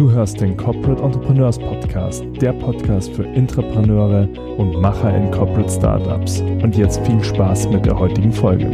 Du hörst den Corporate Entrepreneurs Podcast, der Podcast für Intrapreneure und Macher in Corporate Startups. Und jetzt viel Spaß mit der heutigen Folge.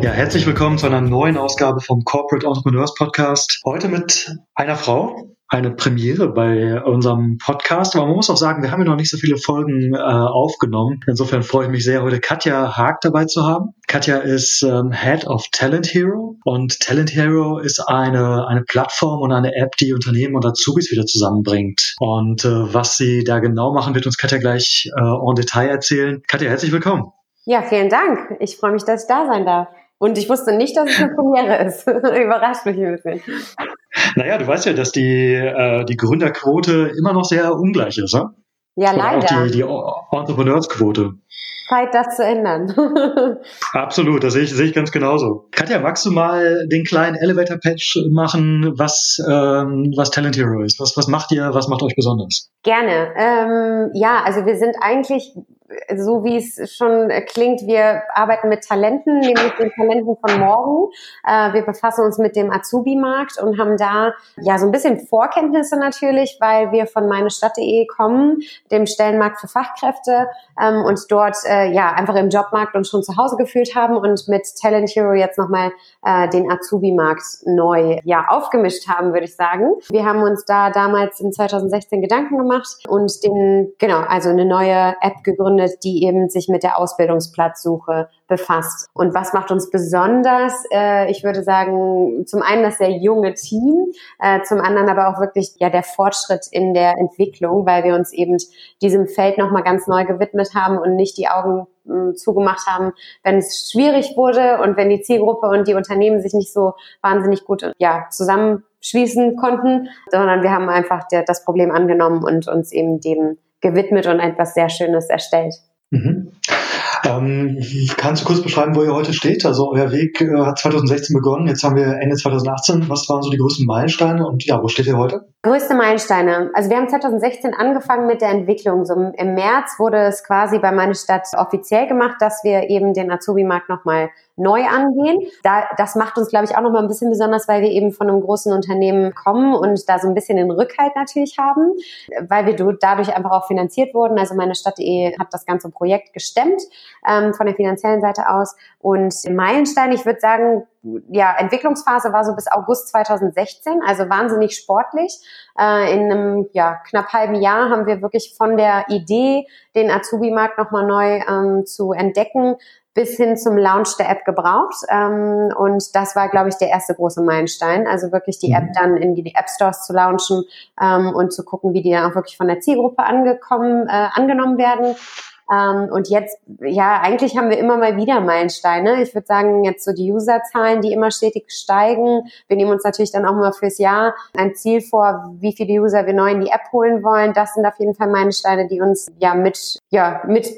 Ja, herzlich willkommen zu einer neuen Ausgabe vom Corporate Entrepreneurs Podcast. Heute mit einer Frau, eine Premiere bei unserem Podcast. Aber man muss auch sagen, wir haben ja noch nicht so viele Folgen äh, aufgenommen. Insofern freue ich mich sehr, heute Katja Haag dabei zu haben. Katja ist ähm, Head of Talent Hero und Talent Hero ist eine, eine Plattform und eine App, die Unternehmen und Azubis wieder zusammenbringt. Und äh, was sie da genau machen, wird uns Katja gleich äh, en Detail erzählen. Katja, herzlich willkommen. Ja, vielen Dank. Ich freue mich, dass ich da sein darf. Und ich wusste nicht, dass es eine Premiere ist. Überrascht mich ein bisschen. Naja, du weißt ja, dass die, äh, die Gründerquote immer noch sehr ungleich ist, ne? Ja, Oder leider. Auch die, die Entrepreneursquote. Zeit, das zu ändern. Absolut, das sehe ich, sehe ich ganz genauso. Katja, magst du mal den kleinen Elevator-Patch machen, was, ähm, was Talent Hero ist? Was, was macht ihr, was macht euch besonders? Gerne. Ähm, ja, also wir sind eigentlich so wie es schon klingt, wir arbeiten mit Talenten, nämlich den Talenten von morgen. Äh, wir befassen uns mit dem Azubi-Markt und haben da ja so ein bisschen Vorkenntnisse natürlich, weil wir von meinestadt.de kommen, dem Stellenmarkt für Fachkräfte ähm, und dort äh, ja einfach im Jobmarkt uns schon zu Hause gefühlt haben und mit Talent Hero jetzt nochmal äh, den Azubi-Markt neu ja aufgemischt haben, würde ich sagen. Wir haben uns da damals in 2016 Gedanken gemacht und den genau also eine neue App gegründet, die eben sich mit der Ausbildungsplatzsuche befasst. Und was macht uns besonders? Äh, ich würde sagen, zum einen das sehr junge Team, äh, zum anderen aber auch wirklich ja der Fortschritt in der Entwicklung, weil wir uns eben diesem Feld nochmal ganz neu gewidmet haben und nicht die Augen hm, zugemacht haben, wenn es schwierig wurde und wenn die Zielgruppe und die Unternehmen sich nicht so wahnsinnig gut ja, zusammenschließen konnten, sondern wir haben einfach der, das Problem angenommen und uns eben dem gewidmet und etwas sehr Schönes erstellt. Mhm. Ähm, kannst du kurz beschreiben, wo ihr heute steht? Also euer Weg äh, hat 2016 begonnen, jetzt haben wir Ende 2018. Was waren so die größten Meilensteine und ja, wo steht ihr heute? Größte Meilensteine. Also wir haben 2016 angefangen mit der Entwicklung. So im März wurde es quasi bei meine Stadt offiziell gemacht, dass wir eben den Azubi-Markt nochmal neu angehen. Da, das macht uns, glaube ich, auch nochmal ein bisschen besonders, weil wir eben von einem großen Unternehmen kommen und da so ein bisschen den Rückhalt natürlich haben, weil wir dadurch einfach auch finanziert wurden. Also meine Stadt.de hat das ganze Projekt gestemmt ähm, von der finanziellen Seite aus. Und Meilenstein, ich würde sagen, ja, Entwicklungsphase war so bis August 2016, also wahnsinnig sportlich. Äh, in einem ja, knapp halben Jahr haben wir wirklich von der Idee, den Azubi-Markt nochmal neu ähm, zu entdecken, bis hin zum Launch der App gebraucht. Ähm, und das war, glaube ich, der erste große Meilenstein. Also wirklich die App mhm. dann in die App Stores zu launchen ähm, und zu gucken, wie die dann auch wirklich von der Zielgruppe angekommen, äh, angenommen werden. Ähm, und jetzt, ja, eigentlich haben wir immer mal wieder Meilensteine. Ich würde sagen, jetzt so die Userzahlen, die immer stetig steigen. Wir nehmen uns natürlich dann auch mal fürs Jahr ein Ziel vor, wie viele User wir neu in die App holen wollen. Das sind auf jeden Fall Meilensteine, die uns ja mit, ja, mit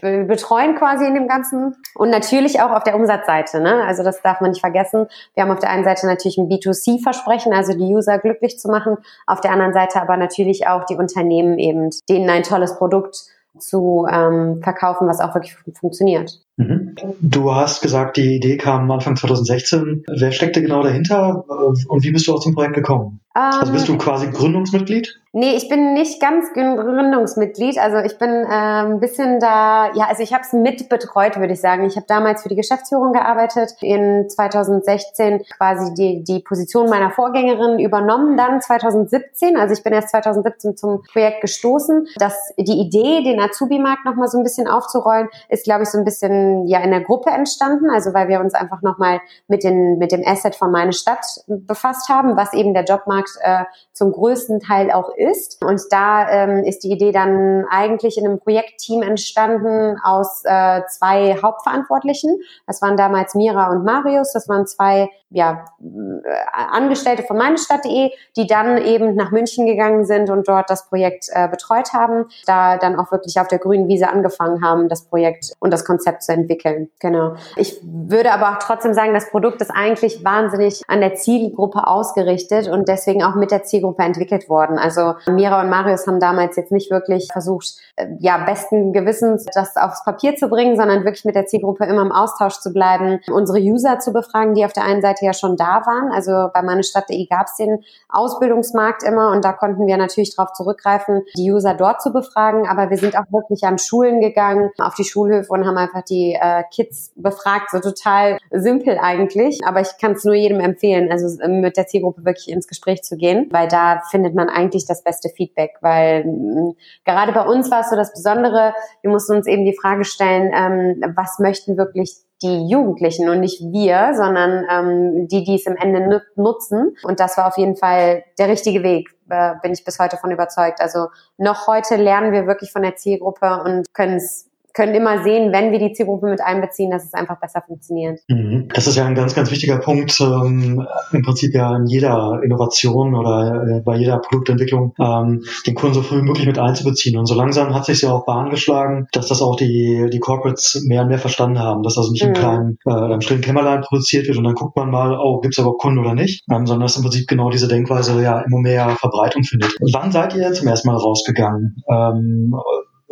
betreuen quasi in dem Ganzen. Und natürlich auch auf der Umsatzseite. Ne? Also das darf man nicht vergessen. Wir haben auf der einen Seite natürlich ein B2C-Versprechen, also die User glücklich zu machen. Auf der anderen Seite aber natürlich auch die Unternehmen eben, denen ein tolles Produkt zu ähm, verkaufen, was auch wirklich funktioniert. Mhm. Du hast gesagt, die Idee kam Anfang 2016. Wer steckte genau dahinter und wie bist du aus dem Projekt gekommen? Ähm, also bist du quasi Gründungsmitglied? Nee, ich bin nicht ganz Gründungsmitglied. Also ich bin äh, ein bisschen da, ja, also ich habe es mitbetreut, würde ich sagen. Ich habe damals für die Geschäftsführung gearbeitet, in 2016 quasi die, die Position meiner Vorgängerin übernommen, dann 2017, also ich bin erst 2017 zum Projekt gestoßen. dass die Idee, den Azubi-Markt nochmal so ein bisschen aufzurollen, ist, glaube ich, so ein bisschen ja in der Gruppe entstanden, also weil wir uns einfach nochmal mit, mit dem Asset von meine Stadt befasst haben, was eben der Jobmarkt äh, zum größten Teil auch ist. Und da ähm, ist die Idee dann eigentlich in einem Projektteam entstanden aus äh, zwei Hauptverantwortlichen. Das waren damals Mira und Marius. Das waren zwei ja, äh, Angestellte von meinestadt.de, die dann eben nach München gegangen sind und dort das Projekt äh, betreut haben, da dann auch wirklich auf der grünen Wiese angefangen haben, das Projekt und das Konzept zu entwickeln. Genau. Ich würde aber auch trotzdem sagen, das Produkt ist eigentlich wahnsinnig an der Zielgruppe ausgerichtet und deswegen auch mit der Zielgruppe entwickelt worden. Also Mira und Marius haben damals jetzt nicht wirklich versucht, äh, ja, besten Gewissens das aufs Papier zu bringen, sondern wirklich mit der Zielgruppe immer im Austausch zu bleiben, unsere User zu befragen, die auf der einen Seite ja schon da waren. Also bei meinestadt.de gab es den Ausbildungsmarkt immer und da konnten wir natürlich darauf zurückgreifen, die User dort zu befragen. Aber wir sind auch wirklich an Schulen gegangen, auf die Schulhöfe und haben einfach die äh, Kids befragt. So total simpel eigentlich. Aber ich kann es nur jedem empfehlen, also äh, mit der Zielgruppe wirklich ins Gespräch zu gehen, weil da findet man eigentlich das beste Feedback. Weil mh, gerade bei uns war es so das Besondere, wir mussten uns eben die Frage stellen, ähm, was möchten wirklich die Jugendlichen und nicht wir, sondern ähm, die, die es im Ende nutzen. Und das war auf jeden Fall der richtige Weg, äh, bin ich bis heute von überzeugt. Also noch heute lernen wir wirklich von der Zielgruppe und können es können immer sehen, wenn wir die Zielgruppe mit einbeziehen, dass es einfach besser funktioniert. Mhm. Das ist ja ein ganz, ganz wichtiger Punkt, ähm, im Prinzip ja in jeder Innovation oder äh, bei jeder Produktentwicklung, ähm, den Kunden so früh wie möglich mit einzubeziehen. Und so langsam hat sich ja auch Bahn geschlagen, dass das auch die, die Corporates mehr und mehr verstanden haben, dass das nicht mhm. im kleinen, äh, im stillen Kämmerlein produziert wird und dann guckt man mal, oh, gibt es aber Kunden oder nicht, ähm, sondern dass im Prinzip genau diese Denkweise ja immer mehr Verbreitung findet. Wann seid ihr zum ersten Mal rausgegangen? Ähm,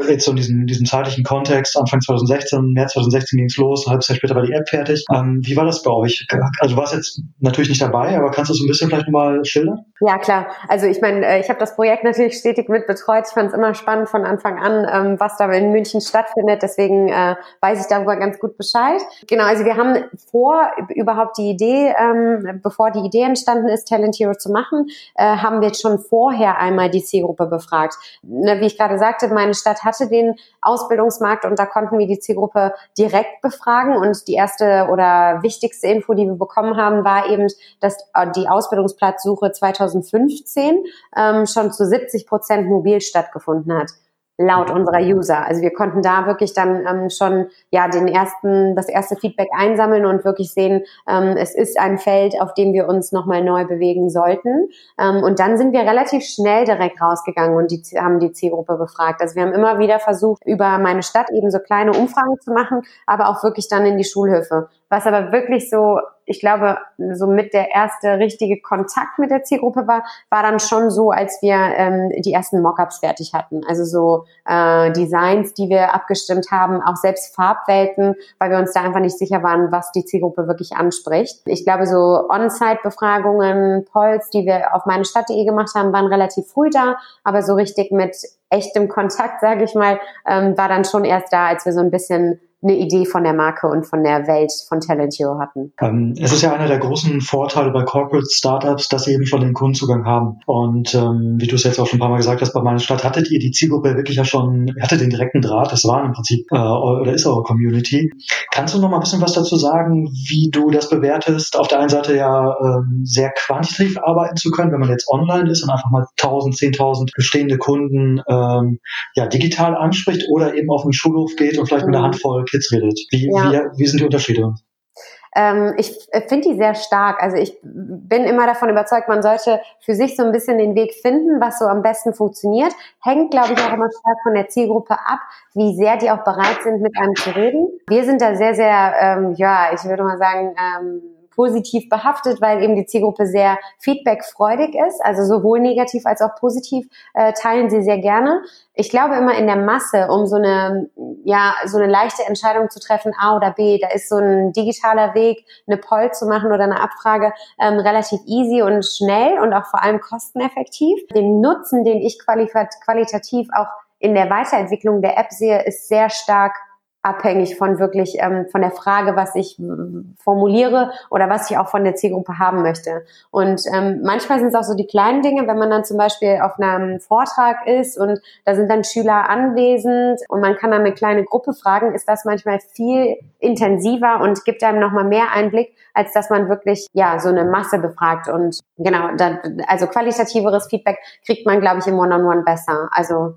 jetzt so in diesem, diesem zeitlichen Kontext, Anfang 2016, März 2016 ging es los, ein halbes Jahr später war die App fertig. Ähm, wie war das bei euch? Also du warst jetzt natürlich nicht dabei, aber kannst du so ein bisschen vielleicht nochmal schildern? Ja, klar. Also ich meine, äh, ich habe das Projekt natürlich stetig mit betreut. Ich fand es immer spannend von Anfang an, ähm, was da in München stattfindet. Deswegen äh, weiß ich darüber ganz gut Bescheid. Genau, also wir haben vor überhaupt die Idee, ähm, bevor die Idee entstanden ist, Talent Hero zu machen, äh, haben wir jetzt schon vorher einmal die Zielgruppe befragt. Ne, wie ich gerade sagte, meine Stadt hatte den Ausbildungsmarkt und da konnten wir die Zielgruppe direkt befragen. Und die erste oder wichtigste Info, die wir bekommen haben, war eben, dass äh, die Ausbildungsplatzsuche 2015 ähm, schon zu 70 Prozent mobil stattgefunden hat laut unserer User. Also wir konnten da wirklich dann ähm, schon ja den ersten, das erste Feedback einsammeln und wirklich sehen, ähm, es ist ein Feld, auf dem wir uns nochmal neu bewegen sollten. Ähm, und dann sind wir relativ schnell direkt rausgegangen und die, haben die Zielgruppe befragt. Also wir haben immer wieder versucht, über meine Stadt eben so kleine Umfragen zu machen, aber auch wirklich dann in die Schulhöfe. Was aber wirklich so, ich glaube, so mit der erste richtige Kontakt mit der Zielgruppe war, war dann schon so, als wir ähm, die ersten Mockups fertig hatten. Also so äh, Designs, die wir abgestimmt haben, auch selbst Farbwelten, weil wir uns da einfach nicht sicher waren, was die Zielgruppe wirklich anspricht. Ich glaube, so On-Site-Befragungen, Polls, die wir auf meine Stadt.de gemacht haben, waren relativ früh da, aber so richtig mit echtem Kontakt, sage ich mal, ähm, war dann schon erst da, als wir so ein bisschen eine Idee von der Marke und von der Welt von Talent Hero hatten. Ähm, es ist ja einer der großen Vorteile bei Corporate Startups, dass sie eben schon den Kundenzugang haben. Und ähm, wie du es jetzt auch schon ein paar Mal gesagt hast, bei meiner Stadt hattet ihr die Zielgruppe wirklich ja schon, ihr hattet den direkten Draht, das war im Prinzip äh, oder ist eure Community. Kannst du noch mal ein bisschen was dazu sagen, wie du das bewertest? Auf der einen Seite ja ähm, sehr quantitativ arbeiten zu können, wenn man jetzt online ist und einfach mal 1000, 10.000 bestehende Kunden ähm, ja digital anspricht oder eben auf den Schulhof geht und vielleicht mhm. mit einer Handvoll Kids redet. Wie, ja. wie, wie sind die Unterschiede? Ähm, ich finde die sehr stark. Also ich bin immer davon überzeugt, man sollte für sich so ein bisschen den Weg finden, was so am besten funktioniert. Hängt, glaube ich, auch immer stark von der Zielgruppe ab, wie sehr die auch bereit sind, mit einem zu reden. Wir sind da sehr, sehr, ähm, ja, ich würde mal sagen, ähm, positiv behaftet, weil eben die Zielgruppe sehr feedbackfreudig ist, also sowohl negativ als auch positiv äh, teilen sie sehr gerne. Ich glaube immer in der Masse, um so eine ja so eine leichte Entscheidung zu treffen, A oder B, da ist so ein digitaler Weg, eine Poll zu machen oder eine Abfrage ähm, relativ easy und schnell und auch vor allem kosteneffektiv. Den Nutzen, den ich qualitativ auch in der Weiterentwicklung der App sehe, ist sehr stark abhängig von wirklich ähm, von der Frage, was ich formuliere oder was ich auch von der Zielgruppe haben möchte. Und ähm, manchmal sind es auch so die kleinen Dinge, wenn man dann zum Beispiel auf einem Vortrag ist und da sind dann Schüler anwesend und man kann dann eine kleine Gruppe fragen, ist das manchmal viel intensiver und gibt einem nochmal mehr Einblick, als dass man wirklich ja so eine Masse befragt. Und genau, dann, also qualitativeres Feedback kriegt man, glaube ich, im One-on-One -on -One besser. Also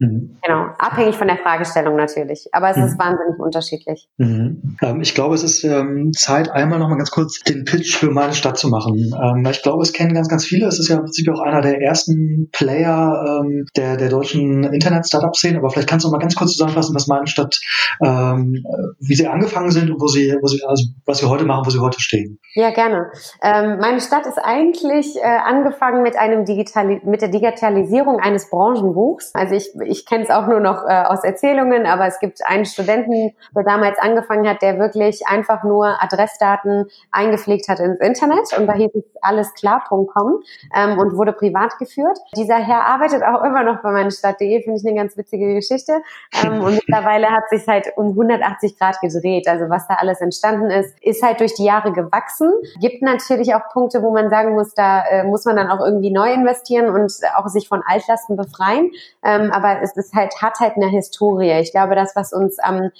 Mhm. Genau, abhängig von der Fragestellung natürlich. Aber es mhm. ist wahnsinnig unterschiedlich. Mhm. Ähm, ich glaube, es ist ähm, Zeit, einmal nochmal ganz kurz den Pitch für meine Stadt zu machen. Ähm, ich glaube, es kennen ganz, ganz viele. Es ist ja im Prinzip auch einer der ersten Player ähm, der, der deutschen Internet-Startup-Szene. Aber vielleicht kannst du noch mal ganz kurz zusammenfassen, was meine Stadt, ähm, wie sie angefangen sind und wo sie, wo sie, also was sie heute machen, wo sie heute stehen. Ja, gerne. Ähm, meine Stadt ist eigentlich äh, angefangen mit einem Digitali mit der Digitalisierung eines Branchenbuchs. Also ich ich kenne es auch nur noch äh, aus Erzählungen, aber es gibt einen Studenten, der damals angefangen hat, der wirklich einfach nur Adressdaten eingepflegt hat ins Internet und da hieß es allesklar.com ähm, und wurde privat geführt. Dieser Herr arbeitet auch immer noch bei meiner Stadt.de, finde ich eine ganz witzige Geschichte. Ähm, und mittlerweile hat sich halt um 180 Grad gedreht. Also was da alles entstanden ist, ist halt durch die Jahre gewachsen. Gibt natürlich auch Punkte, wo man sagen muss, da äh, muss man dann auch irgendwie neu investieren und auch sich von Altlasten befreien. Ähm, aber es ist halt, hat halt eine Historie. Ich glaube, das, was uns am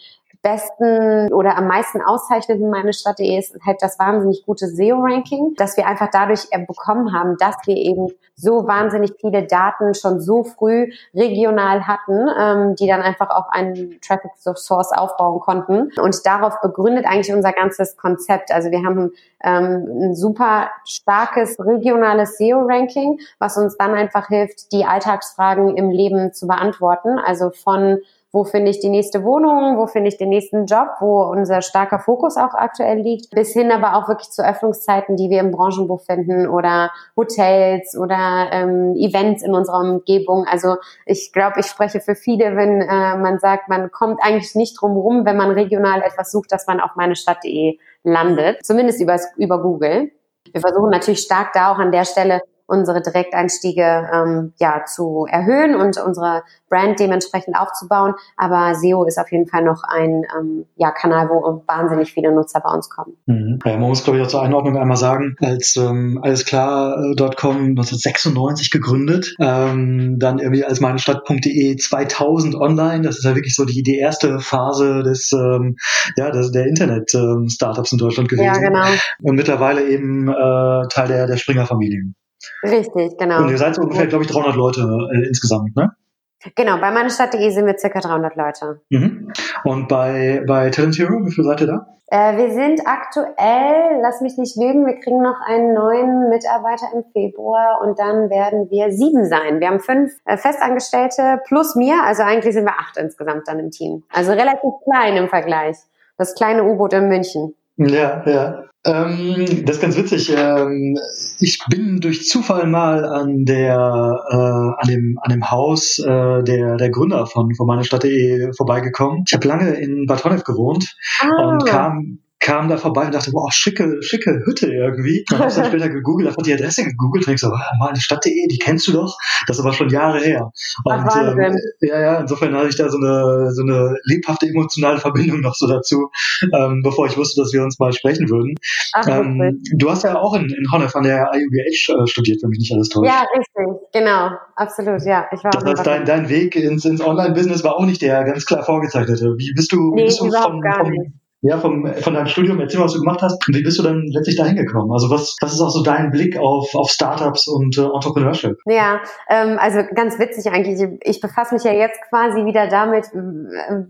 besten oder am meisten auszeichnet in meine Stadt.de ist halt das wahnsinnig gute SEO-Ranking, dass wir einfach dadurch bekommen haben, dass wir eben so wahnsinnig viele Daten schon so früh regional hatten, ähm, die dann einfach auch einen Traffic Source aufbauen konnten. Und darauf begründet eigentlich unser ganzes Konzept. Also wir haben ähm, ein super starkes regionales SEO-Ranking, was uns dann einfach hilft, die Alltagsfragen im Leben zu beantworten. Also von wo finde ich die nächste Wohnung, wo finde ich den nächsten Job, wo unser starker Fokus auch aktuell liegt, bis hin aber auch wirklich zu Öffnungszeiten, die wir im Branchenbuch finden oder Hotels oder ähm, Events in unserer Umgebung. Also ich glaube, ich spreche für viele, wenn äh, man sagt, man kommt eigentlich nicht drum rum, wenn man regional etwas sucht, dass man auf meine Stadt.de landet, zumindest über, über Google. Wir versuchen natürlich stark da auch an der Stelle unsere Direkteinstiege ähm, ja zu erhöhen und unsere Brand dementsprechend aufzubauen. Aber SEO ist auf jeden Fall noch ein ähm, ja, Kanal, wo wahnsinnig viele Nutzer bei uns kommen. Mhm. Ja, man muss, glaube ich, auch zur Einordnung einmal sagen, als ähm, allesklar.com 1996 gegründet, ähm, dann irgendwie als meinestadt.de 2000 online. Das ist ja wirklich so die, die erste Phase des, ähm, ja, des, der Internet-Startups ähm, in Deutschland gewesen. Ja, genau. Und mittlerweile eben äh, Teil der, der Springer-Familie. Richtig, genau. Und ihr seid so ungefähr, glaube ich, 300 Leute äh, insgesamt, ne? Genau, bei meinestadt.de sind wir circa 300 Leute. Mhm. Und bei, bei Talent Hero, wie viele seid ihr da? Äh, wir sind aktuell, lass mich nicht lügen, wir kriegen noch einen neuen Mitarbeiter im Februar und dann werden wir sieben sein. Wir haben fünf äh, Festangestellte plus mir, also eigentlich sind wir acht insgesamt dann im Team. Also relativ klein im Vergleich. Das kleine U-Boot in München. Ja, ja. Ähm, das ist ganz witzig. Ähm, ich bin durch Zufall mal an der äh, an dem an dem Haus äh, der der Gründer von von meiner Stadt.de vorbeigekommen. Ich habe lange in Bad Honnef gewohnt ah. und kam kam da vorbei und dachte, boah, schicke, schicke Hütte irgendwie. Dann habe ich dann später gegoogelt, habe die Adresse gegoogelt und ich so, ah, meine Stadt.de, die kennst du doch. Das ist aber schon Jahre her. Und Ach, ähm, ja, ja, insofern hatte ich da so eine, so eine lebhafte emotionale Verbindung noch so dazu, ähm, bevor ich wusste, dass wir uns mal sprechen würden. Ach, ähm, du hast ja auch in, in Honnef an der IUBH äh, studiert, wenn mich nicht alles täuscht. Ja, richtig, genau, absolut, ja. Ich war das heißt, dein, dein Weg ins, ins Online-Business war auch nicht der ganz klar vorgezeichnete. Wie bist du, nee, wie bist du vom, vom, ja, vom, von deinem Studium, erzähl mal, was du gemacht hast und wie bist du dann letztlich da hingekommen? Also was, was ist auch so dein Blick auf, auf Startups und äh, Entrepreneurship? Ja, ähm, also ganz witzig eigentlich. Ich befasse mich ja jetzt quasi wieder damit,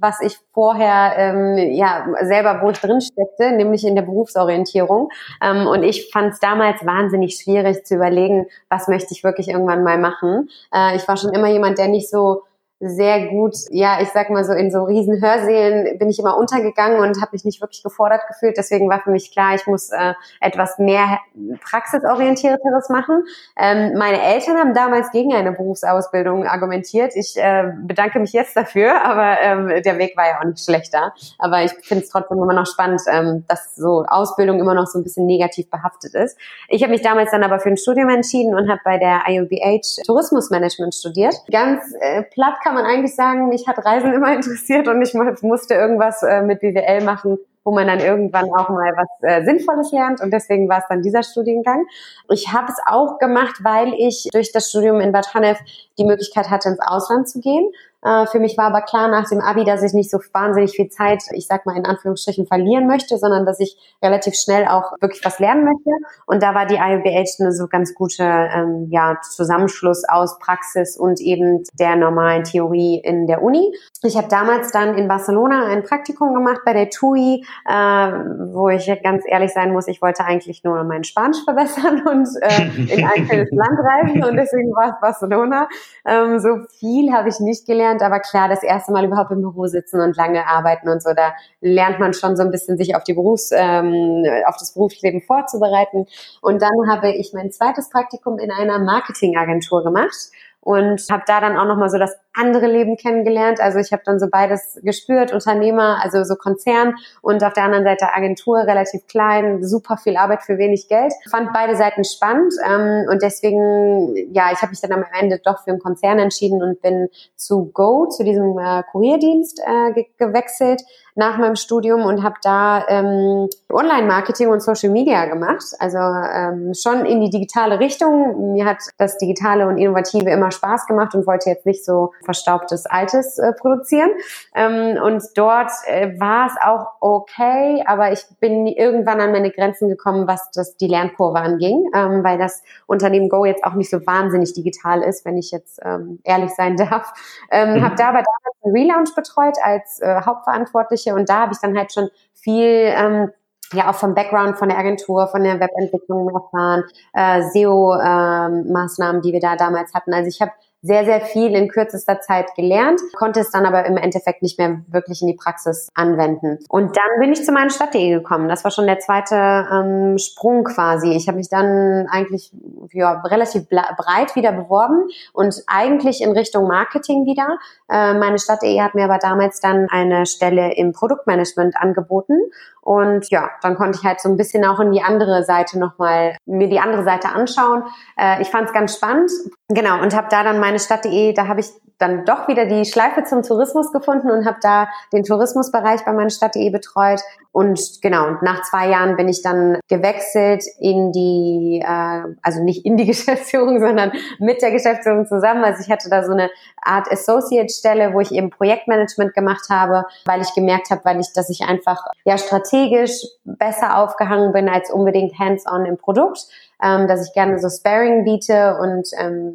was ich vorher ähm, ja selber, wo ich drin steckte, nämlich in der Berufsorientierung. Ähm, und ich fand es damals wahnsinnig schwierig zu überlegen, was möchte ich wirklich irgendwann mal machen. Äh, ich war schon immer jemand, der nicht so sehr gut, ja, ich sag mal so, in so riesen Hörsälen bin ich immer untergegangen und habe mich nicht wirklich gefordert gefühlt. Deswegen war für mich klar, ich muss äh, etwas mehr praxisorientierteres machen. Ähm, meine Eltern haben damals gegen eine Berufsausbildung argumentiert. Ich äh, bedanke mich jetzt dafür, aber ähm, der Weg war ja auch nicht schlechter. Aber ich finde es trotzdem immer noch spannend, ähm, dass so Ausbildung immer noch so ein bisschen negativ behaftet ist. Ich habe mich damals dann aber für ein Studium entschieden und habe bei der IUBH Tourismusmanagement studiert. Ganz äh, platt kann man eigentlich sagen, mich hat Reisen immer interessiert und ich musste irgendwas äh, mit BWL machen, wo man dann irgendwann auch mal was äh, Sinnvolles lernt und deswegen war es dann dieser Studiengang. Ich habe es auch gemacht, weil ich durch das Studium in Bad Honnef die Möglichkeit hatte, ins Ausland zu gehen. Äh, für mich war aber klar nach dem Abi, dass ich nicht so wahnsinnig viel Zeit, ich sag mal in Anführungsstrichen, verlieren möchte, sondern dass ich relativ schnell auch wirklich was lernen möchte. Und da war die IUBH eine so ganz gute ähm, ja, Zusammenschluss aus Praxis und eben der normalen Theorie in der Uni. Ich habe damals dann in Barcelona ein Praktikum gemacht bei der TUI, äh, wo ich ganz ehrlich sein muss, ich wollte eigentlich nur mein Spanisch verbessern und äh, in ein schönes Land reisen und deswegen war es Barcelona. Ähm, so viel habe ich nicht gelernt aber klar, das erste Mal überhaupt im Büro sitzen und lange arbeiten und so, da lernt man schon so ein bisschen sich auf die Berufs, ähm, auf das Berufsleben vorzubereiten. Und dann habe ich mein zweites Praktikum in einer Marketingagentur gemacht und habe da dann auch nochmal so das andere Leben kennengelernt. Also ich habe dann so beides gespürt, Unternehmer, also so Konzern und auf der anderen Seite Agentur, relativ klein, super viel Arbeit für wenig Geld. Fand beide Seiten spannend ähm, und deswegen, ja, ich habe mich dann am Ende doch für einen Konzern entschieden und bin zu Go, zu diesem äh, Kurierdienst äh, ge gewechselt nach meinem Studium und habe da ähm, Online-Marketing und Social Media gemacht. Also ähm, schon in die digitale Richtung. Mir hat das Digitale und Innovative immer Spaß gemacht und wollte jetzt nicht so verstaubtes Altes äh, produzieren. Ähm, und dort äh, war es auch okay, aber ich bin irgendwann an meine Grenzen gekommen, was das die Lernkurve anging, ähm, weil das Unternehmen Go jetzt auch nicht so wahnsinnig digital ist, wenn ich jetzt ähm, ehrlich sein darf. Ähm, mhm. Habe da aber damals einen Relaunch betreut als äh, Hauptverantwortliche und da habe ich dann halt schon viel ähm, ja auch vom Background von der Agentur, von der Webentwicklung erfahren, äh, SEO-Maßnahmen, ähm, die wir da damals hatten. Also ich habe sehr, sehr viel in kürzester Zeit gelernt, konnte es dann aber im Endeffekt nicht mehr wirklich in die Praxis anwenden. Und dann bin ich zu meinen Stadt.de gekommen. Das war schon der zweite ähm, Sprung quasi. Ich habe mich dann eigentlich ja, relativ breit wieder beworben und eigentlich in Richtung Marketing wieder. Äh, meine Stadt.de hat mir aber damals dann eine Stelle im Produktmanagement angeboten. Und ja, dann konnte ich halt so ein bisschen auch in die andere Seite nochmal, mir die andere Seite anschauen. Äh, ich fand es ganz spannend. Genau, und habe da dann meine Stadt.de, da habe ich dann doch wieder die Schleife zum Tourismus gefunden und habe da den Tourismusbereich bei meiner Stadt.de betreut. Und genau, und nach zwei Jahren bin ich dann gewechselt in die, äh, also nicht in die Geschäftsführung, sondern mit der Geschäftsführung zusammen. Also ich hatte da so eine Art Associate-Stelle, wo ich eben Projektmanagement gemacht habe, weil ich gemerkt habe, weil ich, dass ich einfach ja strategisch besser aufgehangen bin als unbedingt hands-on im Produkt, ähm, dass ich gerne so Sparing biete und ähm,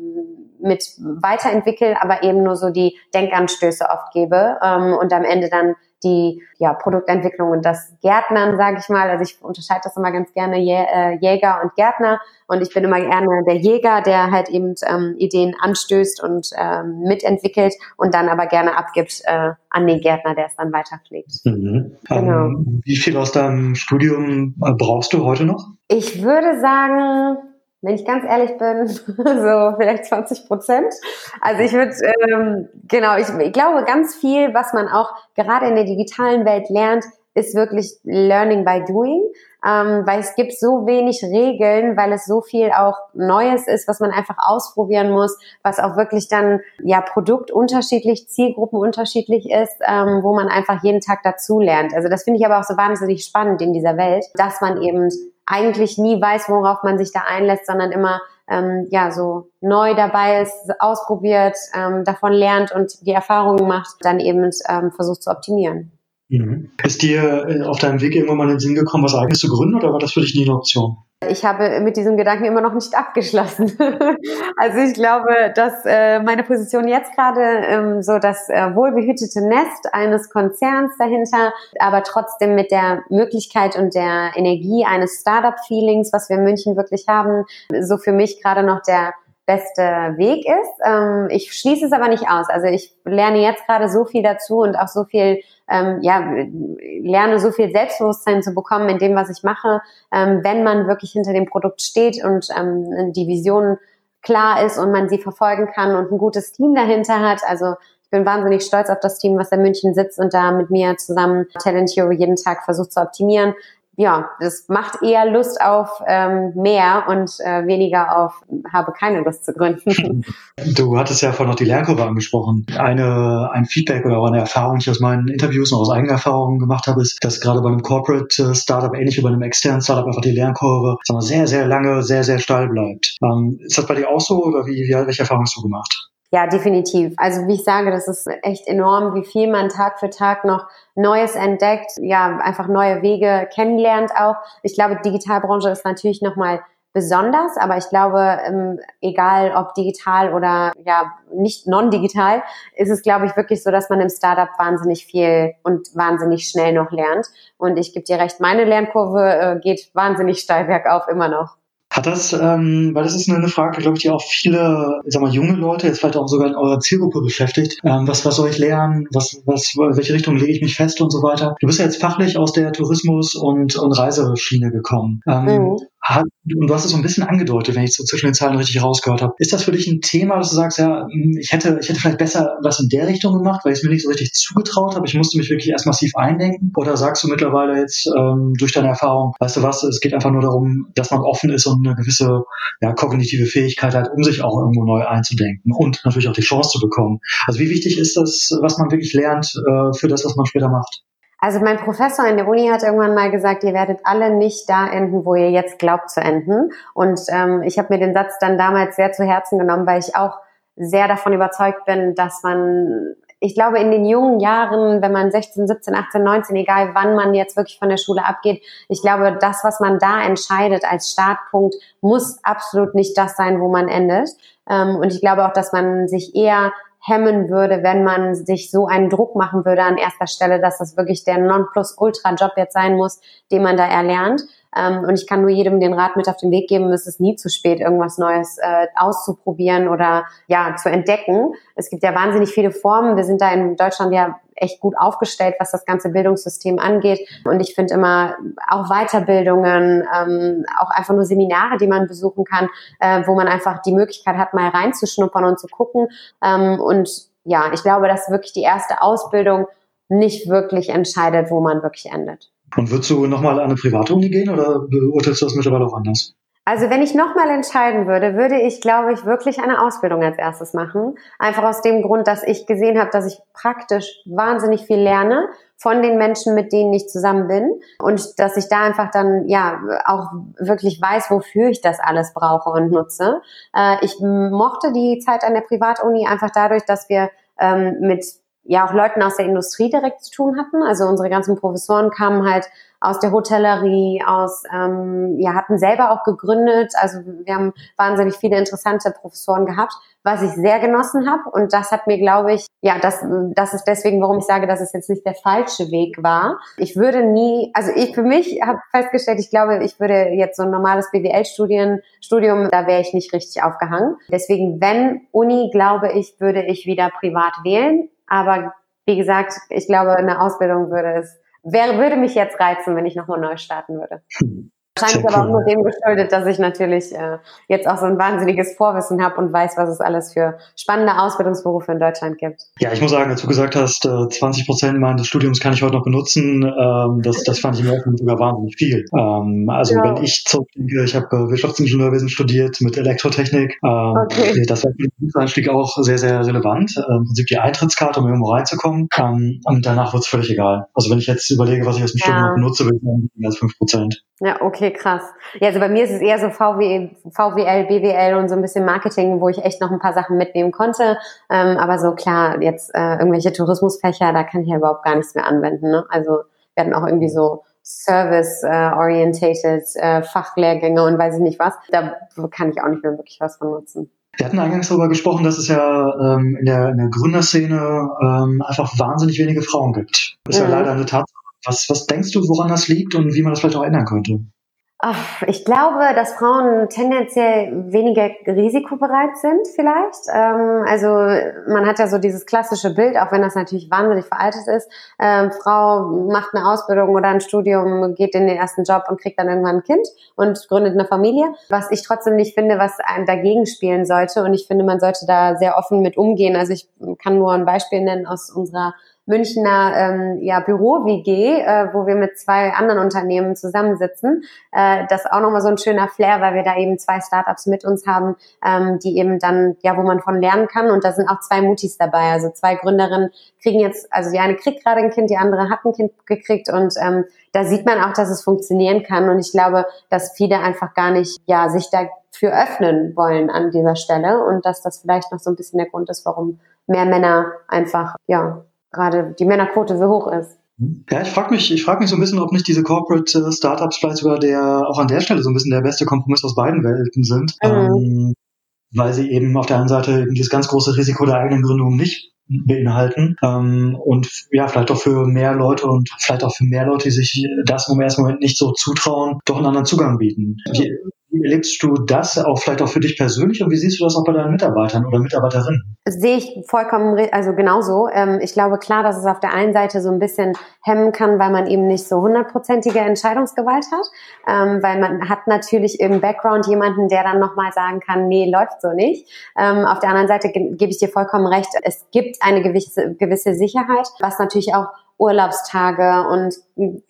mit weiterentwickeln, aber eben nur so die Denkanstöße oft gebe ähm, und am Ende dann die ja, Produktentwicklung und das Gärtnern, sage ich mal. Also ich unterscheide das immer ganz gerne Jä äh, Jäger und Gärtner und ich bin immer gerne der Jäger, der halt eben ähm, Ideen anstößt und ähm, mitentwickelt und dann aber gerne abgibt äh, an den Gärtner, der es dann weiterpflegt. Mhm. Genau. Ähm, wie viel aus deinem Studium äh, brauchst du heute noch? Ich würde sagen, wenn ich ganz ehrlich bin, so vielleicht 20 Prozent. Also ich würde, ähm, genau, ich, ich glaube, ganz viel, was man auch gerade in der digitalen Welt lernt, ist wirklich Learning by Doing, ähm, weil es gibt so wenig Regeln, weil es so viel auch Neues ist, was man einfach ausprobieren muss, was auch wirklich dann ja Produkt unterschiedlich, Zielgruppen unterschiedlich ist, ähm, wo man einfach jeden Tag dazu lernt. Also das finde ich aber auch so wahnsinnig spannend in dieser Welt, dass man eben eigentlich nie weiß, worauf man sich da einlässt, sondern immer ähm, ja so neu dabei ist, ausprobiert, ähm, davon lernt und die Erfahrungen macht, dann eben ähm, versucht zu optimieren. Mhm. Ist dir äh, auf deinem Weg irgendwann mal in den Sinn gekommen, was eigenes zu gründen oder war das für dich nie eine Option? Ich habe mit diesem Gedanken immer noch nicht abgeschlossen. also ich glaube, dass äh, meine Position jetzt gerade ähm, so das äh, wohlbehütete Nest eines Konzerns dahinter, aber trotzdem mit der Möglichkeit und der Energie eines Startup-Feelings, was wir in München wirklich haben, so für mich gerade noch der beste Weg ist. Ähm, ich schließe es aber nicht aus. Also ich lerne jetzt gerade so viel dazu und auch so viel, ähm, ja, lerne so viel Selbstbewusstsein zu bekommen in dem, was ich mache, ähm, wenn man wirklich hinter dem Produkt steht und ähm, die Vision klar ist und man sie verfolgen kann und ein gutes Team dahinter hat. Also ich bin wahnsinnig stolz auf das Team, was in München sitzt und da mit mir zusammen Talent Hero jeden Tag versucht zu optimieren ja, das macht eher Lust auf ähm, mehr und äh, weniger auf habe keine Lust zu gründen. Du hattest ja vorhin noch die Lernkurve angesprochen. Eine, ein Feedback oder eine Erfahrung, die ich aus meinen Interviews und aus eigener Erfahrung gemacht habe, ist, dass gerade bei einem Corporate äh, Startup, ähnlich wie bei einem externen Startup, einfach die Lernkurve sagen wir, sehr, sehr lange, sehr, sehr steil bleibt. Ähm, ist das bei dir auch so oder wie, wie welche Erfahrungen hast du gemacht? Ja, definitiv. Also wie ich sage, das ist echt enorm, wie viel man Tag für Tag noch Neues entdeckt, ja, einfach neue Wege kennenlernt auch. Ich glaube, Digitalbranche ist natürlich nochmal besonders, aber ich glaube, ähm, egal ob digital oder ja nicht non-digital, ist es, glaube ich, wirklich so, dass man im Startup wahnsinnig viel und wahnsinnig schnell noch lernt. Und ich gebe dir recht, meine Lernkurve äh, geht wahnsinnig steil bergauf immer noch. Hat das, ähm, weil das ist eine Frage, glaube ich, die auch viele, ich sag mal, junge Leute, jetzt vielleicht auch sogar in eurer Zielgruppe beschäftigt. Ähm, was, was soll ich lernen? Was, was, welche Richtung lege ich mich fest und so weiter? Du bist ja jetzt fachlich aus der Tourismus- und, und Reiseschiene gekommen. Ähm, mhm und du hast es so ein bisschen angedeutet, wenn ich so zwischen den Zeilen richtig rausgehört habe. Ist das für dich ein Thema, dass du sagst, ja, hm, ich hätte, ich hätte vielleicht besser was in der Richtung gemacht, weil ich es mir nicht so richtig zugetraut habe. Ich musste mich wirklich erst massiv eindenken. Oder sagst du mittlerweile jetzt ähm, durch deine Erfahrung, weißt du was, es geht einfach nur darum, dass man offen ist und eine gewisse ja, kognitive Fähigkeit hat, um sich auch irgendwo neu einzudenken und natürlich auch die Chance zu bekommen. Also wie wichtig ist das, was man wirklich lernt äh, für das, was man später macht? Also mein Professor in der Uni hat irgendwann mal gesagt, ihr werdet alle nicht da enden, wo ihr jetzt glaubt zu enden. Und ähm, ich habe mir den Satz dann damals sehr zu Herzen genommen, weil ich auch sehr davon überzeugt bin, dass man, ich glaube, in den jungen Jahren, wenn man 16, 17, 18, 19, egal wann man jetzt wirklich von der Schule abgeht, ich glaube, das, was man da entscheidet als Startpunkt, muss absolut nicht das sein, wo man endet. Ähm, und ich glaube auch, dass man sich eher hemmen würde, wenn man sich so einen Druck machen würde an erster Stelle, dass das wirklich der Nonplusultra-Job jetzt sein muss, den man da erlernt. Ähm, und ich kann nur jedem den Rat mit auf den Weg geben, es ist nie zu spät, irgendwas Neues äh, auszuprobieren oder ja zu entdecken. Es gibt ja wahnsinnig viele Formen. Wir sind da in Deutschland ja echt gut aufgestellt, was das ganze Bildungssystem angeht. Und ich finde immer auch Weiterbildungen, ähm, auch einfach nur Seminare, die man besuchen kann, äh, wo man einfach die Möglichkeit hat, mal reinzuschnuppern und zu gucken. Ähm, und ja, ich glaube, dass wirklich die erste Ausbildung nicht wirklich entscheidet, wo man wirklich endet. Und würdest du nochmal an eine private Uni gehen oder beurteilst du das mittlerweile auch anders? Also wenn ich nochmal entscheiden würde, würde ich, glaube ich, wirklich eine Ausbildung als erstes machen. Einfach aus dem Grund, dass ich gesehen habe, dass ich praktisch wahnsinnig viel lerne von den Menschen, mit denen ich zusammen bin und dass ich da einfach dann ja auch wirklich weiß, wofür ich das alles brauche und nutze. Äh, ich mochte die Zeit an der Privatuni einfach dadurch, dass wir ähm, mit ja auch Leuten aus der Industrie direkt zu tun hatten. Also unsere ganzen Professoren kamen halt aus der Hotellerie, aus, ähm, ja, hatten selber auch gegründet. Also wir haben wahnsinnig viele interessante Professoren gehabt, was ich sehr genossen habe. Und das hat mir, glaube ich, ja, das, das ist deswegen, warum ich sage, dass es jetzt nicht der falsche Weg war. Ich würde nie, also ich für mich habe festgestellt, ich glaube, ich würde jetzt so ein normales BWL-Studium, Studium, da wäre ich nicht richtig aufgehangen. Deswegen, wenn Uni, glaube ich, würde ich wieder privat wählen. Aber wie gesagt, ich glaube, eine Ausbildung würde es wäre, würde mich jetzt reizen, wenn ich nochmal neu starten würde. Hm. Wahrscheinlich aber auch nur dem geschuldet, dass ich natürlich äh, jetzt auch so ein wahnsinniges Vorwissen habe und weiß, was es alles für spannende Ausbildungsberufe in Deutschland gibt. Ja, ich muss sagen, als du gesagt hast, äh, 20 Prozent meines Studiums kann ich heute noch benutzen, ähm, das, das fand ich im ersten sogar wahnsinnig viel. Ähm, also ja. wenn ich zurückdenke, ich habe äh, Wirtschaftsingenieurwesen studiert mit Elektrotechnik. Ähm, okay. Das war für den Berufseinstieg auch sehr, sehr relevant. Äh, Im Prinzip die Eintrittskarte, um irgendwo reinzukommen. Ähm, und danach wird es völlig egal. Also wenn ich jetzt überlege, was ich aus dem ja. Studium noch benutze, würde ich sagen, mehr als 5 Prozent. Ja, okay, krass. Ja, also bei mir ist es eher so VW, VWL, BWL und so ein bisschen Marketing, wo ich echt noch ein paar Sachen mitnehmen konnte. Ähm, aber so klar, jetzt äh, irgendwelche Tourismusfächer, da kann ich ja überhaupt gar nichts mehr anwenden. Ne? Also wir hatten auch irgendwie so Service-orientated äh, Fachlehrgänge und weiß ich nicht was. Da kann ich auch nicht mehr wirklich was von nutzen. Wir hatten eingangs darüber gesprochen, dass es ja ähm, in, der, in der Gründerszene ähm, einfach wahnsinnig wenige Frauen gibt. Das ist mhm. ja leider eine Tatsache. Was, was denkst du, woran das liegt und wie man das vielleicht auch ändern könnte? Ich glaube, dass Frauen tendenziell weniger risikobereit sind vielleicht. Ähm, also man hat ja so dieses klassische Bild, auch wenn das natürlich wahnsinnig veraltet ist. Ähm, Frau macht eine Ausbildung oder ein Studium, geht in den ersten Job und kriegt dann irgendwann ein Kind und gründet eine Familie. Was ich trotzdem nicht finde, was einem dagegen spielen sollte. Und ich finde, man sollte da sehr offen mit umgehen. Also ich kann nur ein Beispiel nennen aus unserer Münchner ähm, ja, Büro-WG, äh, wo wir mit zwei anderen Unternehmen zusammensitzen. Äh, das ist auch nochmal so ein schöner Flair, weil wir da eben zwei Startups mit uns haben, ähm, die eben dann, ja, wo man von lernen kann. Und da sind auch zwei Mutis dabei. Also zwei Gründerinnen kriegen jetzt, also die eine kriegt gerade ein Kind, die andere hat ein Kind gekriegt und ähm, da sieht man auch, dass es funktionieren kann. Und ich glaube, dass viele einfach gar nicht, ja, sich dafür öffnen wollen an dieser Stelle und dass das vielleicht noch so ein bisschen der Grund ist, warum mehr Männer einfach, ja, gerade die Männerquote so hoch ist. Ja, ich frage mich, ich frage mich so ein bisschen, ob nicht diese Corporate äh, Startups vielleicht sogar der auch an der Stelle so ein bisschen der beste Kompromiss aus beiden Welten sind, mhm. ähm, weil sie eben auf der einen Seite eben dieses ganz große Risiko der eigenen Gründung nicht beinhalten ähm, und ja, vielleicht auch für mehr Leute und vielleicht auch für mehr Leute, die sich das im ersten Moment nicht so zutrauen, doch einen anderen Zugang bieten. Wie, wie erlebst du das auch vielleicht auch für dich persönlich und wie siehst du das auch bei deinen Mitarbeitern oder Mitarbeiterinnen? Sehe ich vollkommen, also genauso. Ähm, ich glaube klar, dass es auf der einen Seite so ein bisschen hemmen kann, weil man eben nicht so hundertprozentige Entscheidungsgewalt hat, ähm, weil man hat natürlich im Background jemanden, der dann nochmal sagen kann, nee, läuft so nicht. Ähm, auf der anderen Seite gebe ich dir vollkommen recht, es gibt eine gewisse, gewisse Sicherheit, was natürlich auch Urlaubstage und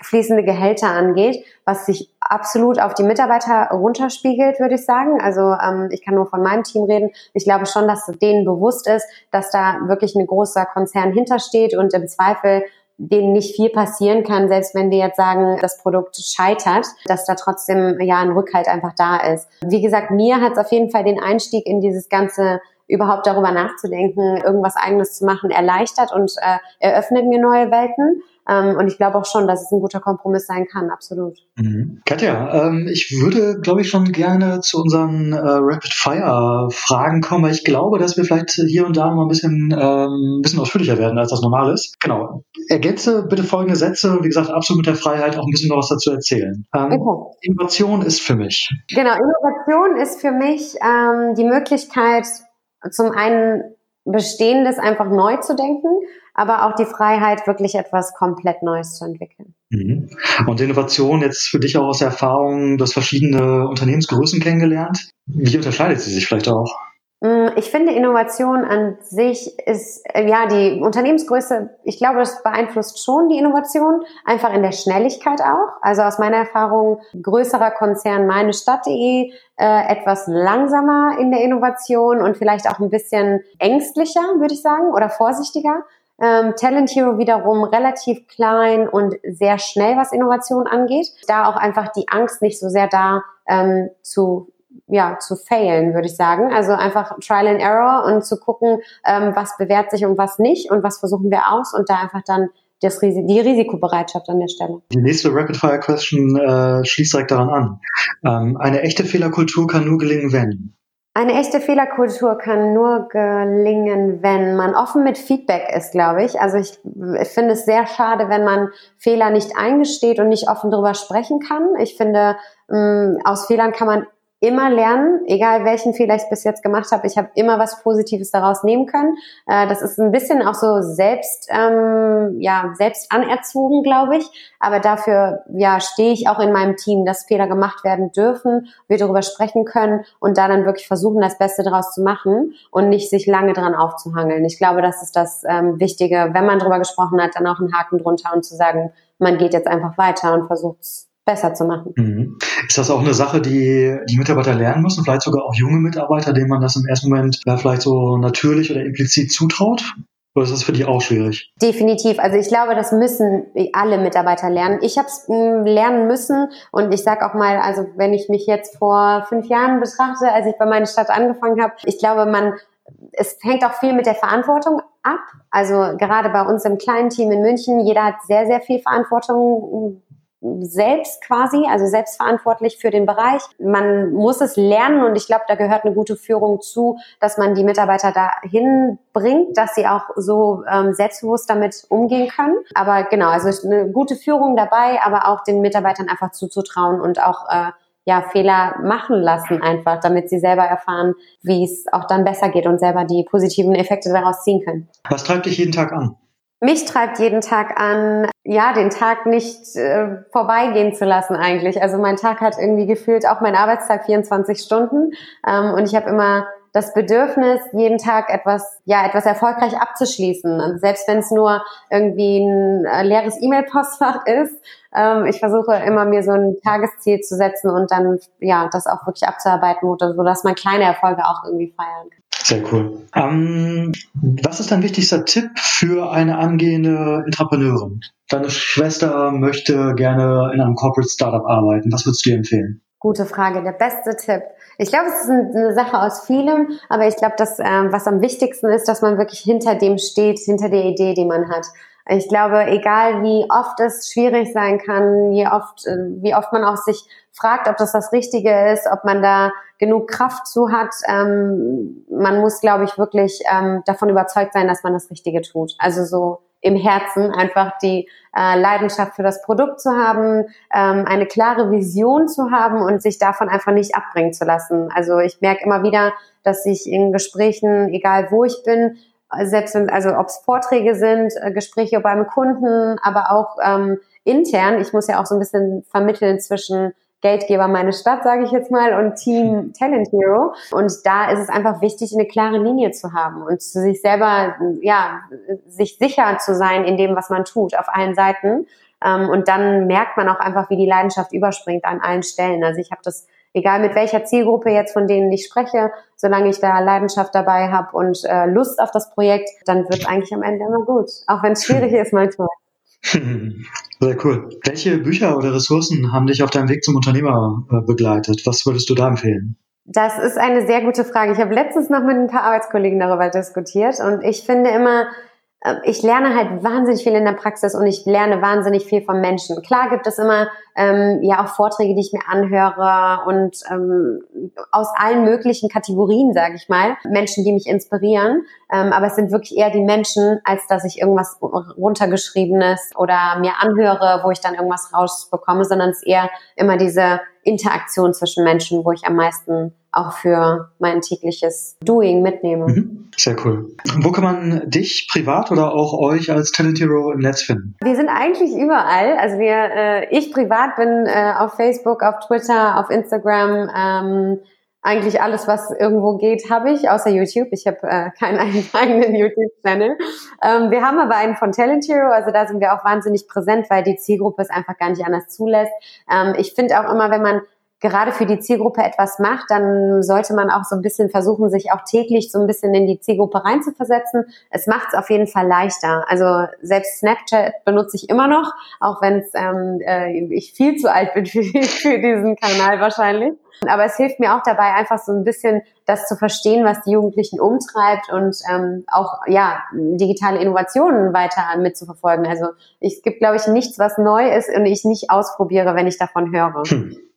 fließende Gehälter angeht, was sich absolut auf die Mitarbeiter runterspiegelt, würde ich sagen. Also ähm, ich kann nur von meinem Team reden. Ich glaube schon, dass denen bewusst ist, dass da wirklich ein großer Konzern hintersteht und im Zweifel denen nicht viel passieren kann, selbst wenn wir jetzt sagen, das Produkt scheitert, dass da trotzdem ja ein Rückhalt einfach da ist. Wie gesagt, mir hat es auf jeden Fall den Einstieg in dieses ganze überhaupt darüber nachzudenken, irgendwas eigenes zu machen, erleichtert und äh, eröffnet mir neue Welten. Ähm, und ich glaube auch schon, dass es ein guter Kompromiss sein kann, absolut. Mhm. Katja, ähm, ich würde, glaube ich, schon gerne zu unseren äh, Rapid-Fire-Fragen kommen, weil ich glaube, dass wir vielleicht hier und da noch ein bisschen, ähm, ein bisschen ausführlicher werden, als das normal ist. Genau. Ergänze bitte folgende Sätze. Wie gesagt, absolut mit der Freiheit auch ein bisschen noch was dazu erzählen. Ähm, okay. Innovation ist für mich. Genau, Innovation ist für mich ähm, die Möglichkeit, zum einen Bestehendes einfach neu zu denken, aber auch die Freiheit, wirklich etwas komplett Neues zu entwickeln. Mhm. Und Innovation jetzt für dich auch aus der Erfahrung, du hast verschiedene Unternehmensgrößen kennengelernt. Wie unterscheidet sie sich vielleicht auch? Mm, ich finde, Innovation an sich ist, äh, ja, die Unternehmensgröße, ich glaube, das beeinflusst schon die Innovation, einfach in der Schnelligkeit auch. Also aus meiner Erfahrung, größerer Konzern, meine Stadt.de, äh, etwas langsamer in der Innovation und vielleicht auch ein bisschen ängstlicher, würde ich sagen, oder vorsichtiger. Ähm, Talent Hero wiederum relativ klein und sehr schnell, was Innovation angeht. Da auch einfach die Angst nicht so sehr da ähm, zu ja, zu failen, würde ich sagen. Also einfach Trial and Error und zu gucken, ähm, was bewährt sich und was nicht und was versuchen wir aus und da einfach dann das die Risikobereitschaft an der Stelle. Die nächste Rapid-Fire-Question äh, schließt direkt daran an. Ähm, eine echte Fehlerkultur kann nur gelingen, wenn. Eine echte Fehlerkultur kann nur gelingen, wenn man offen mit Feedback ist, glaube ich. Also ich, ich finde es sehr schade, wenn man Fehler nicht eingesteht und nicht offen darüber sprechen kann. Ich finde, mh, mm, aus Fehlern kann man immer lernen, egal welchen Fehler ich bis jetzt gemacht habe. Ich habe immer was Positives daraus nehmen können. Äh, das ist ein bisschen auch so selbst, ähm, ja, selbst anerzogen, glaube ich. Aber dafür, ja, stehe ich auch in meinem Team, dass Fehler gemacht werden dürfen, wir darüber sprechen können und da dann wirklich versuchen, das Beste daraus zu machen und nicht sich lange dran aufzuhangeln. Ich glaube, das ist das ähm, Wichtige, wenn man darüber gesprochen hat, dann auch einen Haken drunter und zu sagen, man geht jetzt einfach weiter und versucht es besser zu machen. Mhm. Ist das auch eine Sache, die die Mitarbeiter lernen müssen, vielleicht sogar auch junge Mitarbeiter, denen man das im ersten Moment vielleicht so natürlich oder implizit zutraut? Oder ist das für die auch schwierig? Definitiv. Also ich glaube, das müssen alle Mitarbeiter lernen. Ich habe es hm, lernen müssen und ich sage auch mal, also wenn ich mich jetzt vor fünf Jahren betrachte, als ich bei meiner Stadt angefangen habe, ich glaube, man es hängt auch viel mit der Verantwortung ab. Also gerade bei uns im kleinen Team in München, jeder hat sehr, sehr viel Verantwortung selbst quasi, also selbstverantwortlich für den Bereich. Man muss es lernen und ich glaube, da gehört eine gute Führung zu, dass man die Mitarbeiter dahin bringt, dass sie auch so ähm, selbstbewusst damit umgehen können. Aber genau, also eine gute Führung dabei, aber auch den Mitarbeitern einfach zuzutrauen und auch äh, ja, Fehler machen lassen einfach, damit sie selber erfahren, wie es auch dann besser geht und selber die positiven Effekte daraus ziehen können. Was treibt dich jeden Tag an? Mich treibt jeden Tag an, ja, den Tag nicht äh, vorbeigehen zu lassen eigentlich. Also mein Tag hat irgendwie gefühlt auch mein Arbeitstag 24 Stunden ähm, und ich habe immer das Bedürfnis, jeden Tag etwas, ja, etwas erfolgreich abzuschließen. Und selbst wenn es nur irgendwie ein äh, leeres E-Mail-Postfach ist, ähm, ich versuche immer mir so ein Tagesziel zu setzen und dann, ja, das auch wirklich abzuarbeiten, so dass man kleine Erfolge auch irgendwie feiern kann. Sehr cool. Ähm, was ist dein wichtigster Tipp für eine angehende Intrapreneurin? Deine Schwester möchte gerne in einem Corporate Startup arbeiten. Was würdest du dir empfehlen? Gute Frage. Der beste Tipp. Ich glaube, es ist eine Sache aus vielem, aber ich glaube, dass ähm, was am wichtigsten ist, dass man wirklich hinter dem steht, hinter der Idee, die man hat. Ich glaube, egal wie oft es schwierig sein kann, wie oft, äh, wie oft man auch sich fragt, ob das das Richtige ist, ob man da genug Kraft zu hat, ähm, man muss, glaube ich, wirklich ähm, davon überzeugt sein, dass man das Richtige tut. Also so im Herzen einfach die äh, Leidenschaft für das Produkt zu haben, ähm, eine klare Vision zu haben und sich davon einfach nicht abbringen zu lassen. Also ich merke immer wieder, dass ich in Gesprächen, egal wo ich bin, selbst wenn, also ob es Vorträge sind, äh, Gespräche beim Kunden, aber auch ähm, intern. Ich muss ja auch so ein bisschen vermitteln zwischen Geldgeber meine Stadt, sage ich jetzt mal, und Team Talent Hero. Und da ist es einfach wichtig, eine klare Linie zu haben und zu sich selber, ja, sich sicher zu sein in dem, was man tut, auf allen Seiten. Ähm, und dann merkt man auch einfach, wie die Leidenschaft überspringt an allen Stellen. Also ich habe das egal mit welcher Zielgruppe jetzt von denen ich spreche, solange ich da Leidenschaft dabei habe und äh, Lust auf das Projekt, dann wird eigentlich am Ende immer gut, auch wenn es schwierig ist manchmal. Sehr cool. Welche Bücher oder Ressourcen haben dich auf deinem Weg zum Unternehmer äh, begleitet? Was würdest du da empfehlen? Das ist eine sehr gute Frage. Ich habe letztens noch mit ein paar Arbeitskollegen darüber diskutiert und ich finde immer, ich lerne halt wahnsinnig viel in der Praxis und ich lerne wahnsinnig viel von Menschen. Klar gibt es immer ähm, ja auch Vorträge, die ich mir anhöre und ähm, aus allen möglichen Kategorien, sage ich mal, Menschen, die mich inspirieren. Ähm, aber es sind wirklich eher die Menschen, als dass ich irgendwas runtergeschriebenes oder mir anhöre, wo ich dann irgendwas rausbekomme, sondern es ist eher immer diese Interaktion zwischen Menschen, wo ich am meisten auch für mein tägliches Doing mitnehme. Mhm. Sehr cool. Wo kann man dich privat oder auch euch als Talent Hero im Netz finden? Wir sind eigentlich überall. Also wir, äh, ich privat bin äh, auf Facebook, auf Twitter, auf Instagram. Ähm, eigentlich alles, was irgendwo geht, habe ich, außer YouTube. Ich habe äh, keinen eigenen YouTube-Channel. Ähm, wir haben aber einen von Talent Hero, also da sind wir auch wahnsinnig präsent, weil die Zielgruppe es einfach gar nicht anders zulässt. Ähm, ich finde auch immer, wenn man gerade für die Zielgruppe etwas macht, dann sollte man auch so ein bisschen versuchen, sich auch täglich so ein bisschen in die Zielgruppe reinzuversetzen. Es macht es auf jeden Fall leichter. Also selbst Snapchat benutze ich immer noch, auch wenn ähm, äh, ich viel zu alt bin für, für diesen Kanal wahrscheinlich. Aber es hilft mir auch dabei, einfach so ein bisschen das zu verstehen, was die Jugendlichen umtreibt und ähm, auch ja digitale Innovationen weiter mitzuverfolgen. Also es gibt, glaube ich, nichts, was neu ist und ich nicht ausprobiere, wenn ich davon höre. Hm.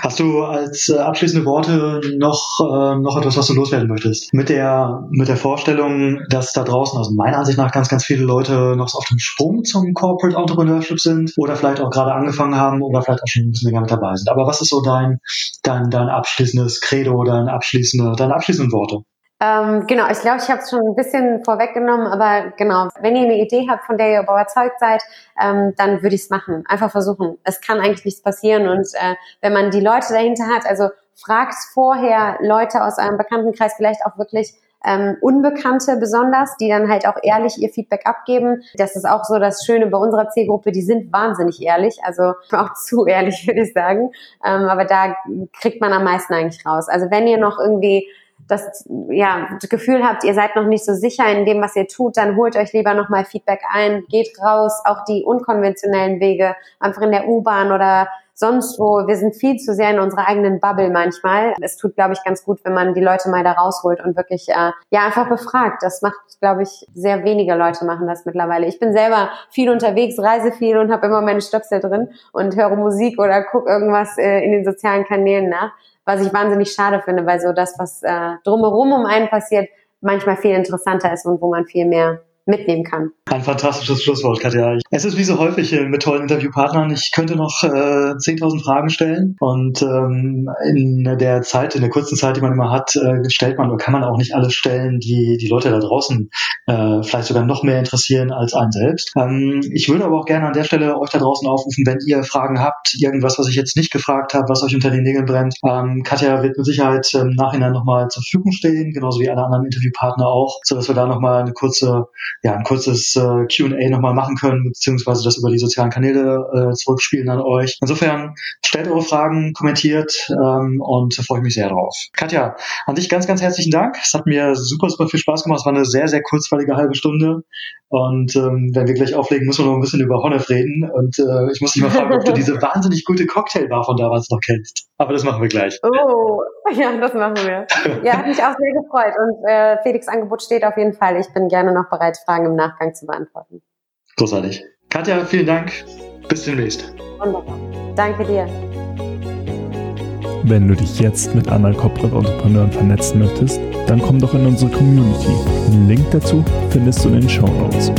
Hast du als äh, abschließende Worte noch, äh, noch etwas, was du loswerden möchtest? Mit der, mit der Vorstellung, dass da draußen, also meiner Ansicht nach, ganz, ganz viele Leute noch auf dem Sprung zum Corporate Entrepreneurship sind oder vielleicht auch gerade angefangen haben oder vielleicht auch schon ein bisschen länger mit dabei sind. Aber was ist so dein, dein, dein abschließendes Credo, dein abschließende, deine abschließenden Worte? Ähm, genau, ich glaube, ich habe es schon ein bisschen vorweggenommen, aber genau, wenn ihr eine Idee habt, von der ihr überzeugt seid, ähm, dann würde ich es machen. Einfach versuchen. Es kann eigentlich nichts passieren und äh, wenn man die Leute dahinter hat, also fragt vorher Leute aus eurem Bekanntenkreis, vielleicht auch wirklich ähm, Unbekannte besonders, die dann halt auch ehrlich ihr Feedback abgeben. Das ist auch so das Schöne bei unserer Zielgruppe, die sind wahnsinnig ehrlich, also auch zu ehrlich würde ich sagen. Ähm, aber da kriegt man am meisten eigentlich raus. Also wenn ihr noch irgendwie das ja, Gefühl habt, ihr seid noch nicht so sicher in dem, was ihr tut, dann holt euch lieber nochmal Feedback ein, geht raus, auch die unkonventionellen Wege, einfach in der U-Bahn oder sonst wo. Wir sind viel zu sehr in unserer eigenen Bubble manchmal. Es tut, glaube ich, ganz gut, wenn man die Leute mal da rausholt und wirklich äh, ja einfach befragt. Das macht, glaube ich, sehr wenige Leute machen das mittlerweile. Ich bin selber viel unterwegs, reise viel und habe immer meine Stöpsel drin und höre Musik oder gucke irgendwas äh, in den sozialen Kanälen nach was ich wahnsinnig schade finde, weil so das, was äh, drumherum um einen passiert, manchmal viel interessanter ist und wo man viel mehr mitnehmen kann. Ein fantastisches Schlusswort, Katja. Es ist wie so häufig mit tollen Interviewpartnern. Ich könnte noch äh, 10.000 Fragen stellen und ähm, in der Zeit, in der kurzen Zeit, die man immer hat, äh, stellt man oder kann man auch nicht alles stellen, die die Leute da draußen äh, vielleicht sogar noch mehr interessieren als einen selbst. Ähm, ich würde aber auch gerne an der Stelle euch da draußen aufrufen, wenn ihr Fragen habt, irgendwas, was ich jetzt nicht gefragt habe, was euch unter den Nägeln brennt. Ähm, Katja wird mit Sicherheit im Nachhinein nochmal zur Verfügung stehen, genauso wie alle anderen Interviewpartner auch, sodass wir da nochmal eine kurze, ja, ein kurzes äh, Q&A nochmal machen können, beziehungsweise das über die sozialen Kanäle äh, zurückspielen an euch. Insofern stellt eure Fragen, kommentiert ähm, und freue ich mich sehr drauf. Katja, an dich ganz, ganz herzlichen Dank. Es hat mir super, super viel Spaß gemacht. Es war eine sehr, sehr kurzweilige halbe Stunde. Und ähm, wenn wir gleich auflegen, müssen wir noch ein bisschen über Honnef reden. Und äh, ich muss dich mal fragen, ob du diese wahnsinnig gute Cocktailbar von damals noch kennst. Aber das machen wir gleich. Oh, ja, das machen wir. Ja, hat mich auch sehr gefreut. Und äh, Felix Angebot steht auf jeden Fall. Ich bin gerne noch bereit, Fragen im Nachgang zu beantworten. Großartig. Katja, vielen Dank. Bis demnächst. Wunderbar. Danke dir. Wenn du dich jetzt mit anderen Corporate Entrepreneuren vernetzen möchtest, dann komm doch in unsere Community. Den Link dazu findest du in den Show Notes.